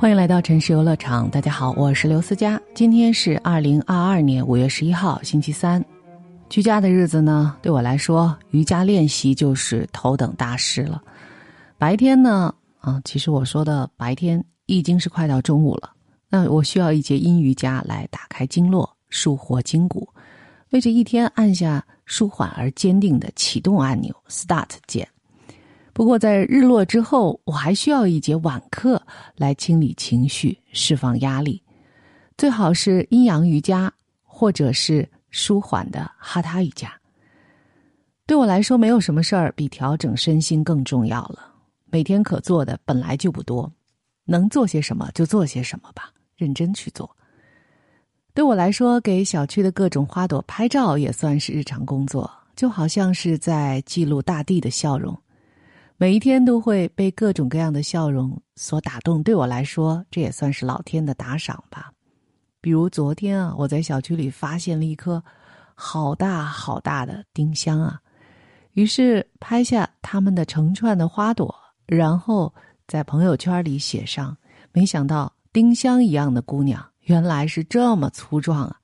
欢迎来到城市游乐场，大家好，我是刘思佳。今天是二零二二年五月十一号，星期三。居家的日子呢，对我来说，瑜伽练习就是头等大事了。白天呢，啊，其实我说的白天已经是快到中午了。那我需要一节阴瑜伽来打开经络，舒活筋骨，为这一天按下舒缓而坚定的启动按钮 ——Start 键。不过，在日落之后，我还需要一节晚课来清理情绪、释放压力，最好是阴阳瑜伽，或者是舒缓的哈他瑜伽。对我来说，没有什么事儿比调整身心更重要了。每天可做的本来就不多，能做些什么就做些什么吧，认真去做。对我来说，给小区的各种花朵拍照也算是日常工作，就好像是在记录大地的笑容。每一天都会被各种各样的笑容所打动，对我来说，这也算是老天的打赏吧。比如昨天啊，我在小区里发现了一颗好大好大的丁香啊，于是拍下它们的成串的花朵，然后在朋友圈里写上：“没想到丁香一样的姑娘原来是这么粗壮啊！”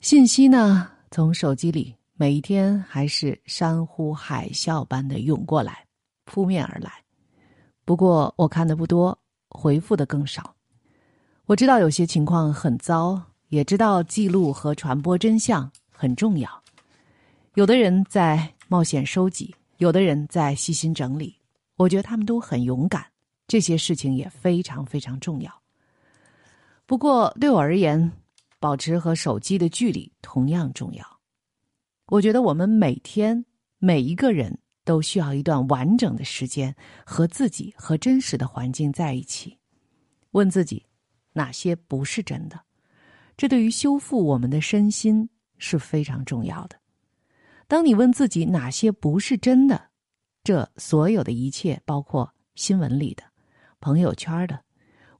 信息呢，从手机里。每一天还是山呼海啸般的涌过来，扑面而来。不过我看的不多，回复的更少。我知道有些情况很糟，也知道记录和传播真相很重要。有的人在冒险收集，有的人在细心整理。我觉得他们都很勇敢，这些事情也非常非常重要。不过对我而言，保持和手机的距离同样重要。我觉得我们每天每一个人都需要一段完整的时间和自己和真实的环境在一起，问自己哪些不是真的，这对于修复我们的身心是非常重要的。当你问自己哪些不是真的，这所有的一切，包括新闻里的、朋友圈的，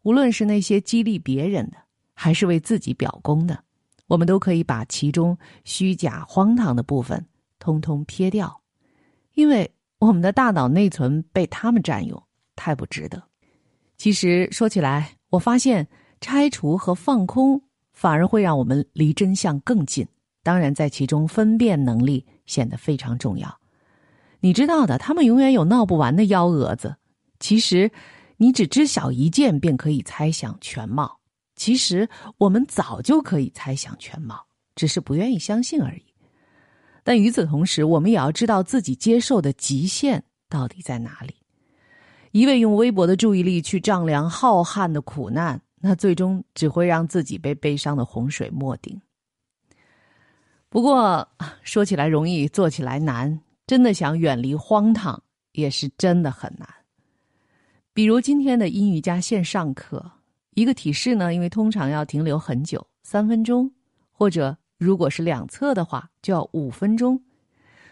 无论是那些激励别人的，还是为自己表功的。我们都可以把其中虚假、荒唐的部分通通撇掉，因为我们的大脑内存被他们占用，太不值得。其实说起来，我发现拆除和放空反而会让我们离真相更近。当然，在其中分辨能力显得非常重要。你知道的，他们永远有闹不完的幺蛾子。其实，你只知晓一件，便可以猜想全貌。其实我们早就可以猜想全貌，只是不愿意相信而已。但与此同时，我们也要知道自己接受的极限到底在哪里。一味用微薄的注意力去丈量浩瀚的苦难，那最终只会让自己被悲伤的洪水没顶。不过说起来容易，做起来难。真的想远离荒唐，也是真的很难。比如今天的英语家线上课。一个体式呢，因为通常要停留很久，三分钟，或者如果是两侧的话，就要五分钟。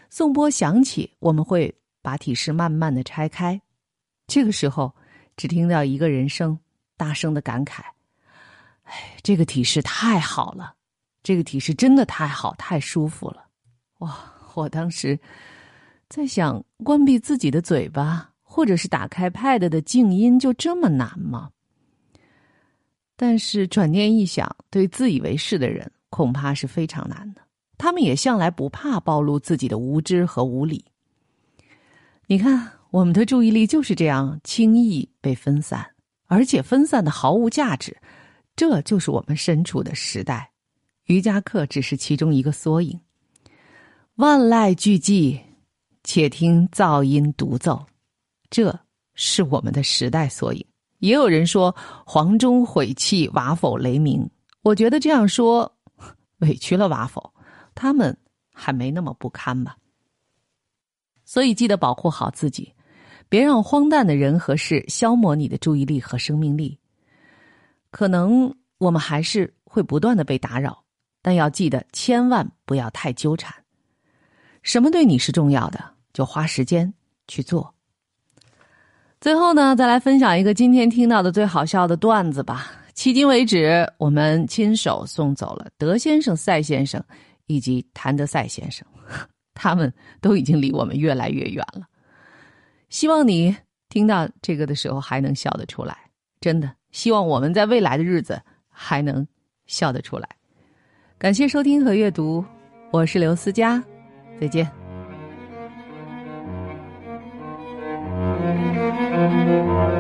颂钵响起，我们会把体式慢慢的拆开。这个时候，只听到一个人声大声的感慨：“哎，这个体式太好了，这个体式真的太好，太舒服了。”哇！我当时在想，关闭自己的嘴巴，或者是打开 Pad 的静音，就这么难吗？但是转念一想，对自以为是的人恐怕是非常难的。他们也向来不怕暴露自己的无知和无理。你看，我们的注意力就是这样轻易被分散，而且分散的毫无价值。这就是我们身处的时代。瑜伽课只是其中一个缩影。万籁俱寂，且听噪音独奏。这是我们的时代缩影。也有人说“黄钟毁弃，瓦否雷鸣”。我觉得这样说 委屈了瓦否，他们还没那么不堪吧。所以记得保护好自己，别让荒诞的人和事消磨你的注意力和生命力。可能我们还是会不断的被打扰，但要记得千万不要太纠缠。什么对你是重要的，就花时间去做。最后呢，再来分享一个今天听到的最好笑的段子吧。迄今为止，我们亲手送走了德先生、赛先生以及谭德赛先生，他们都已经离我们越来越远了。希望你听到这个的时候还能笑得出来。真的希望我们在未来的日子还能笑得出来。感谢收听和阅读，我是刘思佳，再见。Música